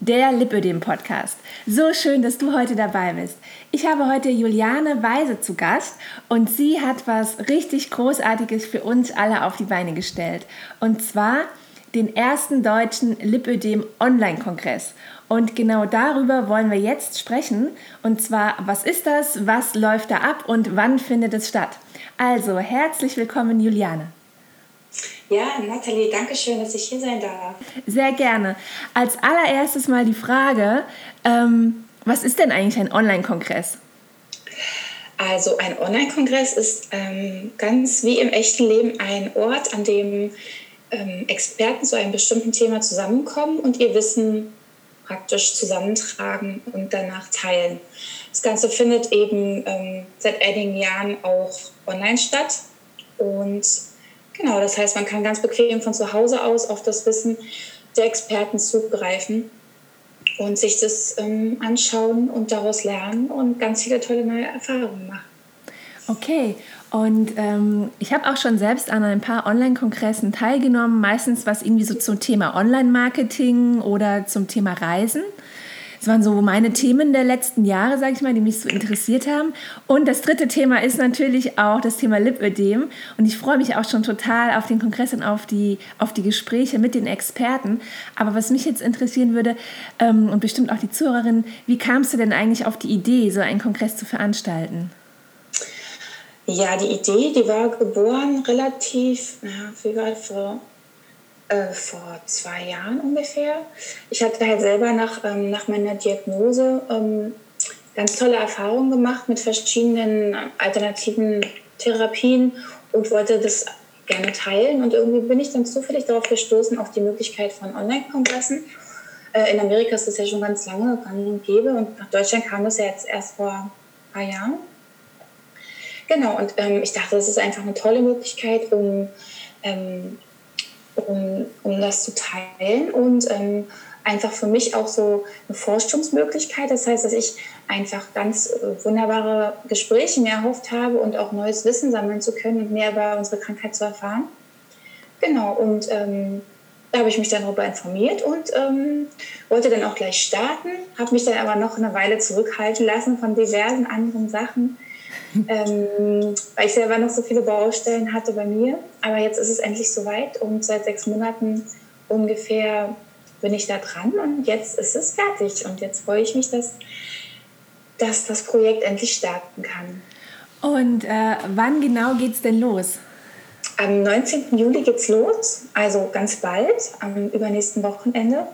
der Lipödem-Podcast. So schön, dass du heute dabei bist. Ich habe heute Juliane Weise zu Gast und sie hat was richtig Großartiges für uns alle auf die Beine gestellt. Und zwar den ersten deutschen Lipödem-Online-Kongress. Und genau darüber wollen wir jetzt sprechen. Und zwar, was ist das, was läuft da ab und wann findet es statt? Also, herzlich willkommen, Juliane. Ja, Nathalie, danke schön, dass ich hier sein darf. Sehr gerne. Als allererstes mal die Frage, ähm, was ist denn eigentlich ein Online-Kongress? Also ein Online-Kongress ist ähm, ganz wie im echten Leben ein Ort, an dem ähm, Experten zu einem bestimmten Thema zusammenkommen und ihr Wissen praktisch zusammentragen und danach teilen. Das Ganze findet eben ähm, seit einigen Jahren auch online statt und Genau, das heißt, man kann ganz bequem von zu Hause aus auf das Wissen der Experten zugreifen und sich das ähm, anschauen und daraus lernen und ganz viele tolle neue Erfahrungen machen. Okay, und ähm, ich habe auch schon selbst an ein paar Online-Kongressen teilgenommen, meistens was irgendwie so zum Thema Online-Marketing oder zum Thema Reisen. Das waren so meine Themen der letzten Jahre, sage ich mal, die mich so interessiert haben. Und das dritte Thema ist natürlich auch das Thema Lipödem. Und ich freue mich auch schon total auf den Kongress und auf die, auf die Gespräche mit den Experten. Aber was mich jetzt interessieren würde, ähm, und bestimmt auch die Zuhörerin, wie kamst du denn eigentlich auf die Idee, so einen Kongress zu veranstalten? Ja, die Idee, die war geboren relativ, ja, wie war vor äh, vor zwei Jahren ungefähr. Ich hatte halt selber nach, ähm, nach meiner Diagnose ähm, ganz tolle Erfahrungen gemacht mit verschiedenen alternativen Therapien und wollte das gerne teilen. Und irgendwie bin ich dann zufällig darauf gestoßen, auf die Möglichkeit von Online-Kongressen. Äh, in Amerika ist das ja schon ganz lange gang und gäbe und nach Deutschland kam das ja jetzt erst vor ein paar Jahren. Genau, und ähm, ich dachte, das ist einfach eine tolle Möglichkeit, um ähm, um, um das zu teilen und ähm, einfach für mich auch so eine Forschungsmöglichkeit. Das heißt, dass ich einfach ganz äh, wunderbare Gespräche mir erhofft habe und auch neues Wissen sammeln zu können und mehr über unsere Krankheit zu erfahren. Genau, und ähm, da habe ich mich dann darüber informiert und ähm, wollte dann auch gleich starten, habe mich dann aber noch eine Weile zurückhalten lassen von diversen anderen Sachen, ähm, weil ich selber noch so viele Baustellen hatte bei mir. Aber jetzt ist es endlich soweit und seit sechs Monaten ungefähr bin ich da dran und jetzt ist es fertig. Und jetzt freue ich mich, dass, dass das Projekt endlich starten kann. Und äh, wann genau geht es denn los? Am 19. Juli geht es los, also ganz bald, am übernächsten Wochenende.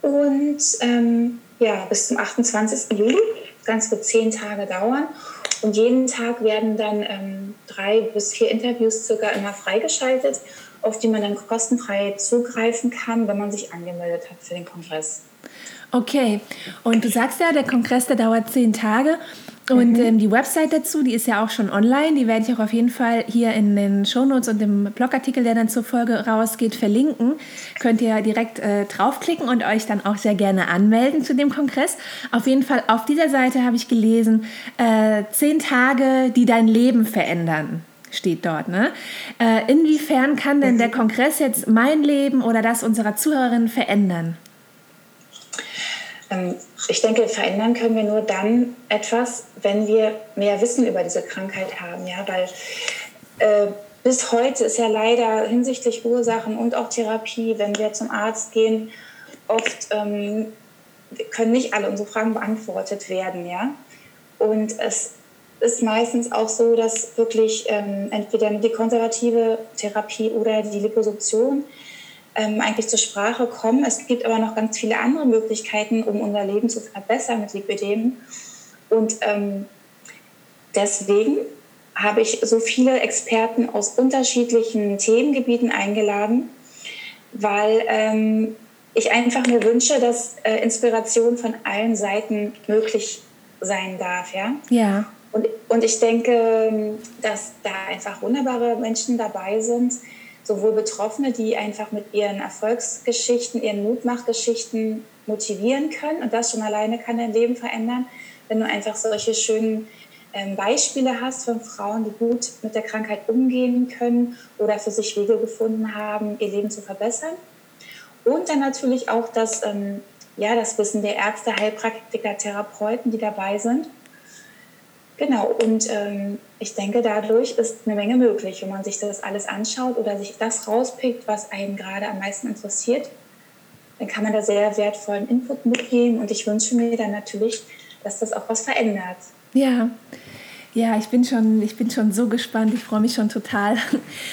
Und ähm, ja, bis zum 28. Juli. Das Ganze wird zehn Tage dauern. Und jeden Tag werden dann ähm, drei bis vier Interviews circa immer freigeschaltet, auf die man dann kostenfrei zugreifen kann, wenn man sich angemeldet hat für den Kongress. Okay, und du sagst ja, der Kongress, der dauert zehn Tage. Und mhm. ähm, die Website dazu, die ist ja auch schon online. Die werde ich auch auf jeden Fall hier in den Shownotes und im Blogartikel, der dann zur Folge rausgeht, verlinken. Könnt ihr direkt äh, draufklicken und euch dann auch sehr gerne anmelden zu dem Kongress. Auf jeden Fall auf dieser Seite habe ich gelesen, äh, zehn Tage, die dein Leben verändern steht dort. Ne? Äh, inwiefern kann denn der Kongress jetzt mein Leben oder das unserer Zuhörerinnen verändern? Ähm, ich denke, verändern können wir nur dann etwas, wenn wir mehr Wissen über diese Krankheit haben. Ja? Weil äh, bis heute ist ja leider hinsichtlich Ursachen und auch Therapie, wenn wir zum Arzt gehen, oft ähm, können nicht alle unsere Fragen beantwortet werden. Ja? Und es ist meistens auch so, dass wirklich ähm, entweder die konservative Therapie oder die Liposuktion ähm, eigentlich zur Sprache kommen. Es gibt aber noch ganz viele andere Möglichkeiten, um unser Leben zu verbessern mit Lipidem. Und ähm, deswegen habe ich so viele Experten aus unterschiedlichen Themengebieten eingeladen, weil ähm, ich einfach mir wünsche, dass äh, Inspiration von allen Seiten möglich sein darf. Ja. ja. Und, und ich denke, dass da einfach wunderbare Menschen dabei sind, sowohl Betroffene, die einfach mit ihren Erfolgsgeschichten, ihren Mutmachgeschichten motivieren können. Und das schon alleine kann dein Leben verändern, wenn du einfach solche schönen ähm, Beispiele hast von Frauen, die gut mit der Krankheit umgehen können oder für sich Wege gefunden haben, ihr Leben zu verbessern. Und dann natürlich auch, dass ähm, ja, das Wissen der Ärzte, Heilpraktiker, Therapeuten, die dabei sind. Genau, und ähm, ich denke, dadurch ist eine Menge möglich, wenn man sich das alles anschaut oder sich das rauspickt, was einen gerade am meisten interessiert. Dann kann man da sehr wertvollen Input mitgeben und ich wünsche mir dann natürlich, dass das auch was verändert. Ja, ja, ich bin schon, ich bin schon so gespannt. Ich freue mich schon total.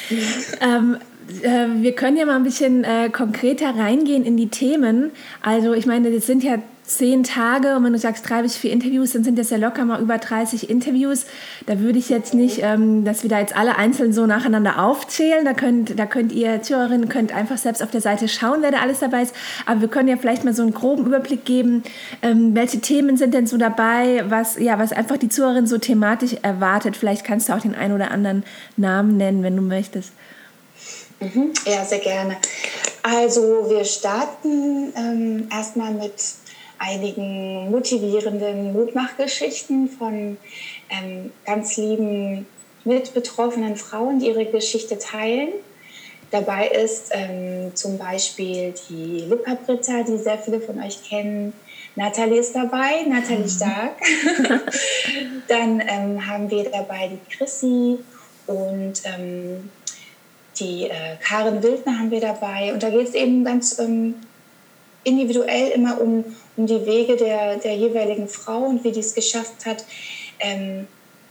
ähm, äh, wir können ja mal ein bisschen äh, konkreter reingehen in die Themen. Also ich meine, das sind ja zehn Tage und wenn du sagst drei bis vier Interviews, dann sind das ja locker mal über 30 Interviews. Da würde ich jetzt nicht, ähm, dass wir da jetzt alle einzeln so nacheinander aufzählen. Da könnt, da könnt ihr Zuhörerinnen könnt einfach selbst auf der Seite schauen, wer da alles dabei ist. Aber wir können ja vielleicht mal so einen groben Überblick geben, ähm, welche Themen sind denn so dabei, was, ja, was einfach die Zuhörerin so thematisch erwartet. Vielleicht kannst du auch den einen oder anderen Namen nennen, wenn du möchtest. Mhm. Ja, sehr gerne. Also wir starten ähm, erstmal mit einigen motivierenden Mutmachgeschichten von ähm, ganz lieben mitbetroffenen Frauen, die ihre Geschichte teilen. Dabei ist ähm, zum Beispiel die Lippa Britta, die sehr viele von euch kennen. Nathalie ist dabei, Nathalie mhm. Stark. Dann ähm, haben wir dabei die Chrissy und ähm, die äh, Karin Wildner haben wir dabei. Und da geht es eben ganz ähm, individuell immer um, um die Wege der, der jeweiligen Frau und wie die es geschafft hat, ähm,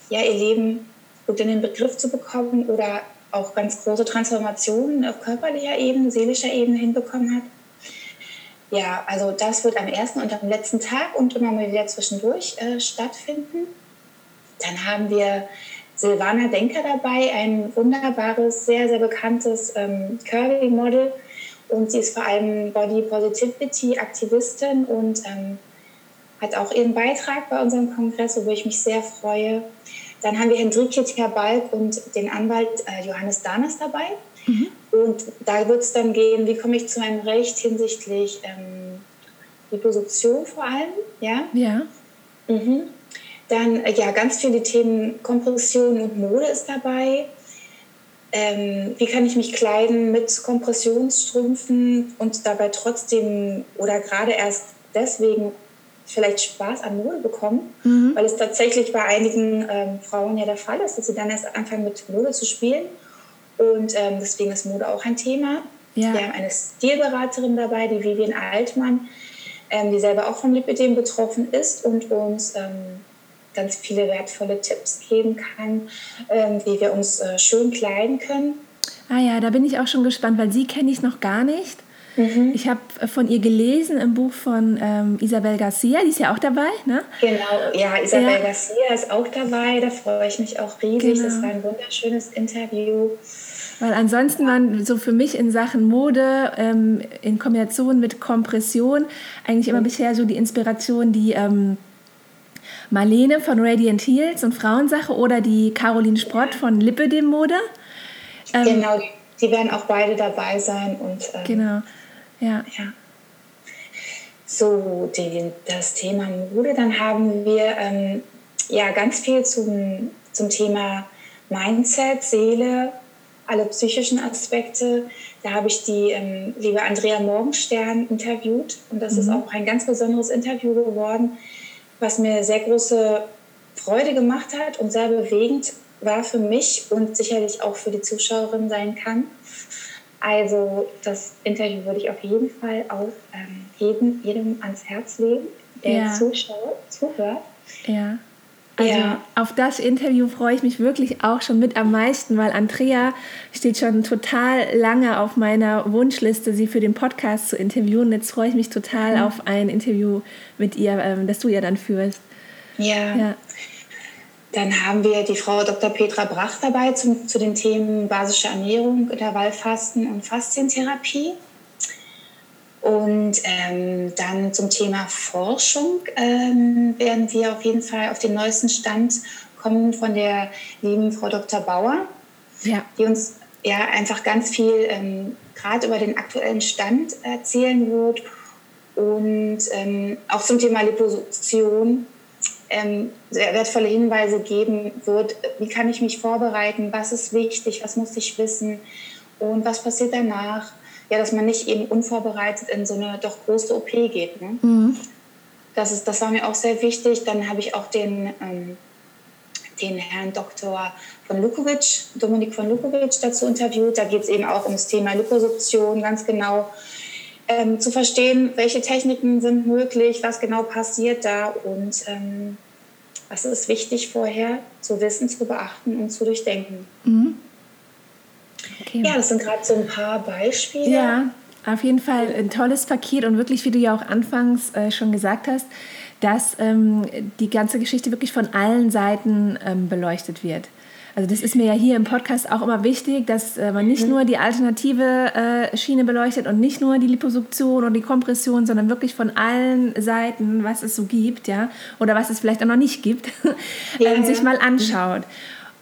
ja, ihr Leben gut in den Begriff zu bekommen oder auch ganz große Transformationen auf körperlicher Ebene, seelischer Ebene hinbekommen hat. Ja, also das wird am ersten und am letzten Tag und immer mal wieder zwischendurch äh, stattfinden. Dann haben wir Silvana Denker dabei, ein wunderbares, sehr, sehr bekanntes ähm, Curvy-Model. Und sie ist vor allem Body Positivity Aktivistin und ähm, hat auch ihren Beitrag bei unserem Kongress, worüber ich mich sehr freue. Dann haben wir Hendrike Terbalk und den Anwalt äh, Johannes Danas dabei. Mhm. Und da wird es dann gehen, wie komme ich zu meinem Recht hinsichtlich ähm, Reproduktion vor allem. Ja. ja. Mhm. Dann äh, ja, ganz viele Themen Kompression und Mode ist dabei. Ähm, wie kann ich mich kleiden mit Kompressionsstrümpfen und dabei trotzdem oder gerade erst deswegen vielleicht Spaß an Mode bekommen, mhm. weil es tatsächlich bei einigen ähm, Frauen ja der Fall ist, dass sie dann erst anfangen mit Mode zu spielen. Und ähm, deswegen ist Mode auch ein Thema. Ja. Wir haben eine Stilberaterin dabei, die Vivian Altmann, ähm, die selber auch vom Lipidem betroffen ist und uns ähm, ganz viele wertvolle Tipps geben kann, ähm, wie wir uns äh, schön kleiden können. Ah ja, da bin ich auch schon gespannt, weil sie kenne ich noch gar nicht. Mhm. Ich habe von ihr gelesen im Buch von ähm, Isabel Garcia, die ist ja auch dabei, ne? Genau, ja, Isabel ja. Garcia ist auch dabei, da freue ich mich auch riesig. Genau. Das war ein wunderschönes Interview. Weil ansonsten waren so für mich in Sachen Mode ähm, in Kombination mit Kompression eigentlich immer mhm. bisher so die Inspiration, die ähm, Marlene von Radiant Heels und Frauensache oder die Caroline Sprott von Lipidem Mode. Ähm, genau, die werden auch beide dabei sein. Und, ähm, genau, ja. ja. So, die, das Thema Mode, dann haben wir ähm, ja ganz viel zum, zum Thema Mindset, Seele, alle psychischen Aspekte. Da habe ich die ähm, liebe Andrea Morgenstern interviewt und das mhm. ist auch ein ganz besonderes Interview geworden was mir sehr große Freude gemacht hat und sehr bewegend war für mich und sicherlich auch für die Zuschauerin sein kann. Also das Interview würde ich auf jeden Fall auch ähm, jedem, jedem ans Herz legen, der ja. zuschaut, zuhört. Ja. Also ja. auf das Interview freue ich mich wirklich auch schon mit am meisten, weil Andrea steht schon total lange auf meiner Wunschliste, sie für den Podcast zu interviewen. Jetzt freue ich mich total mhm. auf ein Interview mit ihr, ähm, das du ja dann führst. Ja. ja. Dann haben wir die Frau Dr. Petra Brach dabei zum, zu den Themen basische Ernährung, Intervallfasten und Faszientherapie. Und ähm, dann zum Thema Forschung ähm, werden wir auf jeden Fall auf den neuesten Stand kommen von der lieben Frau Dr. Bauer, ja. die uns ja einfach ganz viel ähm, gerade über den aktuellen Stand erzählen wird und ähm, auch zum Thema Liposuktion ähm, sehr wertvolle Hinweise geben wird. Wie kann ich mich vorbereiten? Was ist wichtig? Was muss ich wissen? Und was passiert danach? Ja, dass man nicht eben unvorbereitet in so eine doch große OP geht. Ne? Mhm. Das, ist, das war mir auch sehr wichtig. Dann habe ich auch den, ähm, den Herrn Dr. von Lukovic, Dominik von Lukovic, dazu interviewt. Da geht es eben auch ums Thema Liposuktion, ganz genau ähm, zu verstehen, welche Techniken sind möglich, was genau passiert da und ähm, was ist wichtig vorher zu wissen, zu beachten und zu durchdenken. Mhm. Okay. Ja, das sind gerade so ein paar Beispiele. Ja, auf jeden Fall ein tolles Paket und wirklich, wie du ja auch anfangs äh, schon gesagt hast, dass ähm, die ganze Geschichte wirklich von allen Seiten ähm, beleuchtet wird. Also das ist mir ja hier im Podcast auch immer wichtig, dass äh, man nicht mhm. nur die alternative äh, Schiene beleuchtet und nicht nur die Liposuktion und die Kompression, sondern wirklich von allen Seiten, was es so gibt, ja, oder was es vielleicht auch noch nicht gibt, ja, ähm, sich mal anschaut.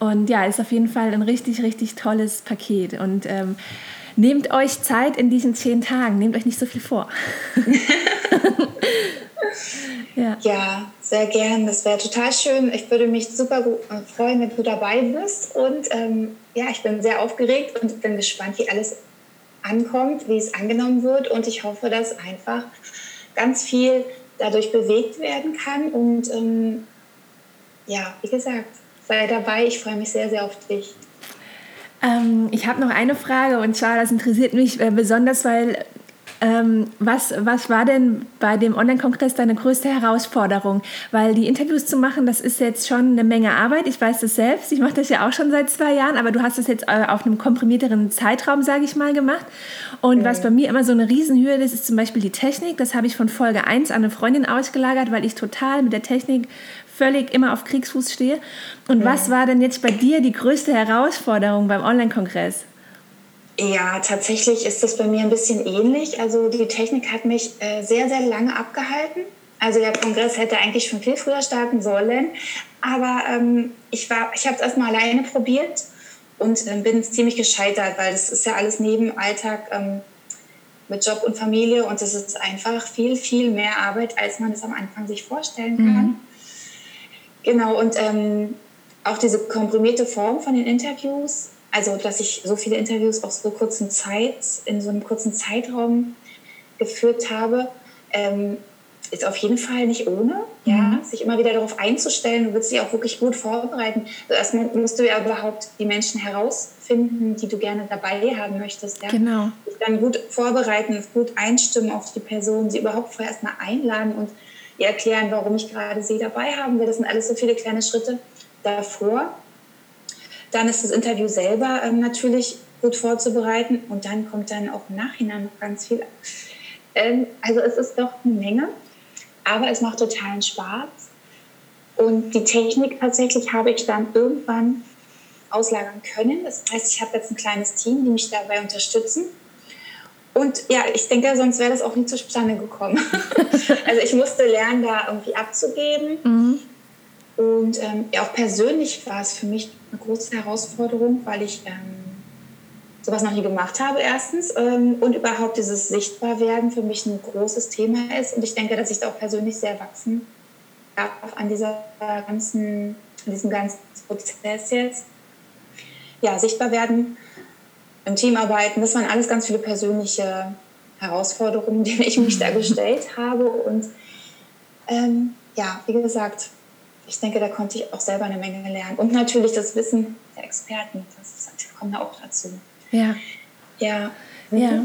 Und ja, ist auf jeden Fall ein richtig, richtig tolles Paket. Und ähm, nehmt euch Zeit in diesen zehn Tagen, nehmt euch nicht so viel vor. ja. ja, sehr gern. Das wäre total schön. Ich würde mich super äh, freuen, wenn du dabei bist. Und ähm, ja, ich bin sehr aufgeregt und bin gespannt, wie alles ankommt, wie es angenommen wird. Und ich hoffe, dass einfach ganz viel dadurch bewegt werden kann. Und ähm, ja, wie gesagt, sei dabei. Ich freue mich sehr, sehr auf dich. Ähm, ich habe noch eine Frage und zwar, das interessiert mich äh, besonders, weil ähm, was, was war denn bei dem Online-Kongress deine größte Herausforderung? Weil die Interviews zu machen, das ist jetzt schon eine Menge Arbeit. Ich weiß das selbst. Ich mache das ja auch schon seit zwei Jahren, aber du hast das jetzt äh, auf einem komprimierteren Zeitraum, sage ich mal, gemacht. Und mhm. was bei mir immer so eine Riesenhürde ist, ist zum Beispiel die Technik. Das habe ich von Folge 1 an eine Freundin ausgelagert, weil ich total mit der Technik völlig immer auf Kriegsfuß stehe. Und mhm. was war denn jetzt bei dir die größte Herausforderung beim Online-Kongress? Ja, tatsächlich ist das bei mir ein bisschen ähnlich. Also die Technik hat mich äh, sehr, sehr lange abgehalten. Also der Kongress hätte eigentlich schon viel früher starten sollen. Aber ähm, ich, ich habe es erstmal alleine probiert und äh, bin ziemlich gescheitert, weil das ist ja alles neben Alltag ähm, mit Job und Familie und es ist einfach viel, viel mehr Arbeit, als man es am Anfang sich vorstellen kann. Mhm. Genau, und ähm, auch diese komprimierte Form von den Interviews, also dass ich so viele Interviews auf so kurzen Zeit, in so einem kurzen Zeitraum geführt habe, ähm, ist auf jeden Fall nicht ohne, ja, mhm. sich immer wieder darauf einzustellen. Du willst dich auch wirklich gut vorbereiten. Also erstmal musst du ja überhaupt die Menschen herausfinden, die du gerne dabei haben möchtest. Ja? Genau. Dich dann gut vorbereiten, gut einstimmen auf die Person, sie überhaupt vorher erstmal einladen und erklären, warum ich gerade sie dabei haben will. Das sind alles so viele kleine Schritte davor. Dann ist das Interview selber ähm, natürlich gut vorzubereiten und dann kommt dann auch im Nachhinein noch ganz viel. Ähm, also es ist doch eine Menge, aber es macht totalen Spaß. Und die Technik tatsächlich habe ich dann irgendwann auslagern können. Das heißt, ich habe jetzt ein kleines Team, die mich dabei unterstützen. Und ja, ich denke, sonst wäre das auch nie zustande gekommen. also ich musste lernen, da irgendwie abzugeben. Mhm. Und ähm, ja, auch persönlich war es für mich eine große Herausforderung, weil ich ähm, sowas noch nie gemacht habe erstens ähm, und überhaupt dieses Sichtbarwerden für mich ein großes Thema ist. Und ich denke, dass ich da auch persönlich sehr wachsen darf an dieser ganzen, an diesem ganzen Prozess jetzt. Ja, sichtbar werden im Team arbeiten. Das waren alles ganz viele persönliche Herausforderungen, denen ich mich da gestellt habe. Und ähm, ja, wie gesagt, ich denke, da konnte ich auch selber eine Menge lernen. Und natürlich das Wissen der Experten, das kommt auch dazu. Ja. Ja. Mhm. ja.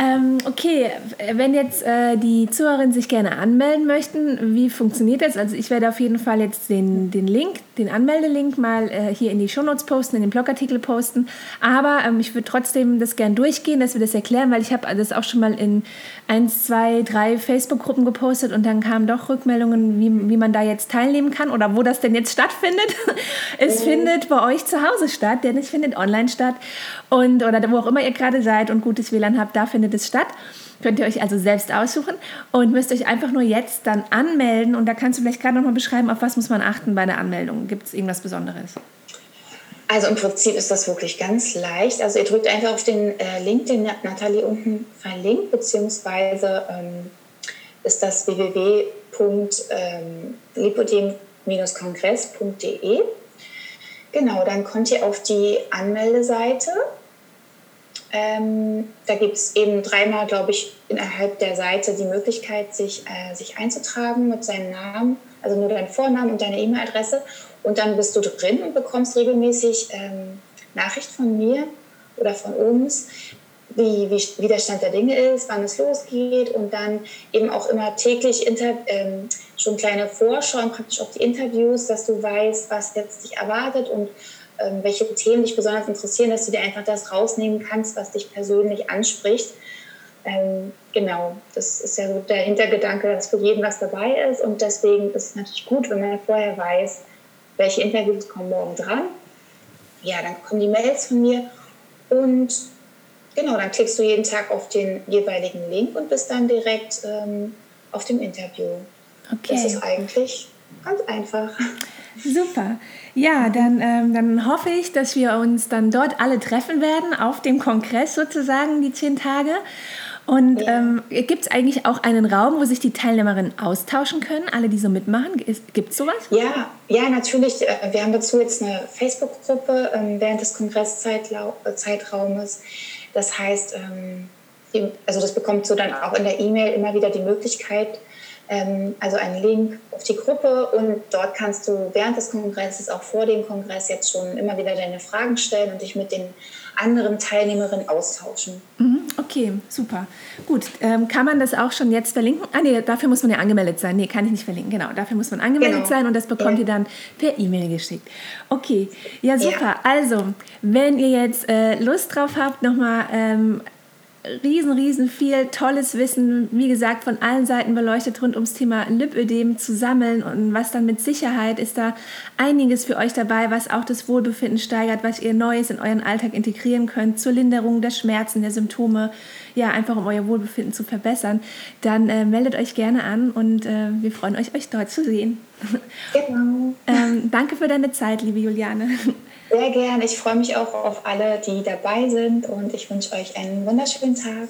Ähm, okay, wenn jetzt äh, die Zuhörerinnen sich gerne anmelden möchten, wie funktioniert das? Also ich werde auf jeden Fall jetzt den, den Link, den Anmeldelink mal äh, hier in die Shownotes posten, in den Blogartikel posten. Aber ähm, ich würde trotzdem das gerne durchgehen, dass wir das erklären, weil ich habe das auch schon mal in eins, zwei, drei Facebook-Gruppen gepostet und dann kamen doch Rückmeldungen, wie, wie man da jetzt teilnehmen kann oder wo das denn jetzt stattfindet. es mhm. findet bei euch zu Hause statt, denn es findet online statt und oder wo auch immer ihr gerade seid und gutes WLAN habt, da findet findet es statt. Könnt ihr euch also selbst aussuchen und müsst euch einfach nur jetzt dann anmelden. Und da kannst du vielleicht gerade nochmal beschreiben, auf was muss man achten bei der Anmeldung? Gibt es irgendwas Besonderes? Also im Prinzip ist das wirklich ganz leicht. Also ihr drückt einfach auf den äh, Link, den Nathalie unten verlinkt, beziehungsweise ähm, ist das www.lipodem-kongress.de. Genau, dann kommt ihr auf die Anmeldeseite Ähm, da gibt es eben dreimal, glaube ich, innerhalb der Seite die Möglichkeit, sich, äh, sich einzutragen mit seinem Namen, also nur deinen Vornamen und deine E-Mail-Adresse. Und dann bist du drin und bekommst regelmäßig ähm, Nachricht von mir oder von uns, wie, wie, wie der Stand der Dinge ist, wann es losgeht und dann eben auch immer täglich inter, ähm, schon kleine Vorschauen praktisch auf die Interviews, dass du weißt, was jetzt dich erwartet und welche Themen dich besonders interessieren, dass du dir einfach das rausnehmen kannst, was dich persönlich anspricht. Ähm, genau, das ist ja so der Hintergedanke, dass für jeden was dabei ist und deswegen ist es natürlich gut, wenn man vorher weiß, welche Interviews kommen morgen dran. Ja, dann kommen die Mails von mir und Genau, dann klickst du jeden Tag auf den jeweiligen Link und bist dann direkt ähm, auf dem Interview. Okay. Das ist eigentlich ganz einfach. Super. Ja, dann, ähm, dann hoffe ich, dass wir uns dann dort alle treffen werden, auf dem Kongress sozusagen, die zehn Tage. Und ja. ähm, gibt es eigentlich auch einen Raum, wo sich die Teilnehmerinnen austauschen können, alle, die so mitmachen? Gibt es sowas? Ja, ja, natürlich. Äh, wir haben dazu jetzt eine Facebook-Gruppe ähm, während des Kongresszeitraumes. Das heißt, ähm, also das bekommt so dann auch in der E-Mail immer wieder die Möglichkeit, also einen Link auf die Gruppe und dort kannst du während des Kongresses, auch vor dem Kongress jetzt schon immer wieder deine Fragen stellen und dich mit den anderen Teilnehmerinnen austauschen. Mhm, okay, super. Gut, ähm, kann man das auch schon jetzt verlinken? Ah nee, dafür muss man ja angemeldet sein. Nee, kann ich nicht verlinken. Genau, dafür muss man angemeldet genau. sein und das bekommt ja. ihr dann per E-Mail geschickt. Okay, ja super. Ja. Also, wenn ihr jetzt äh, Lust drauf habt, nochmal ähm, riesen, riesen viel tolles Wissen, wie gesagt, von allen Seiten beleuchtet rund ums Thema Lipödem zu sammeln und was dann mit Sicherheit ist da einiges für euch dabei, was auch das Wohlbefinden steigert, was ihr Neues in euren Alltag integrieren könnt zur Linderung der Schmerzen, der Symptome, ja, einfach um euer Wohlbefinden zu verbessern, dann äh, meldet euch gerne an und äh, wir freuen euch, euch dort zu sehen. Genau. ähm, danke für deine Zeit, liebe Juliane. Sehr gern. Ich freue mich auch auf alle, die dabei sind und ich wünsche euch einen wunderschönen Tag.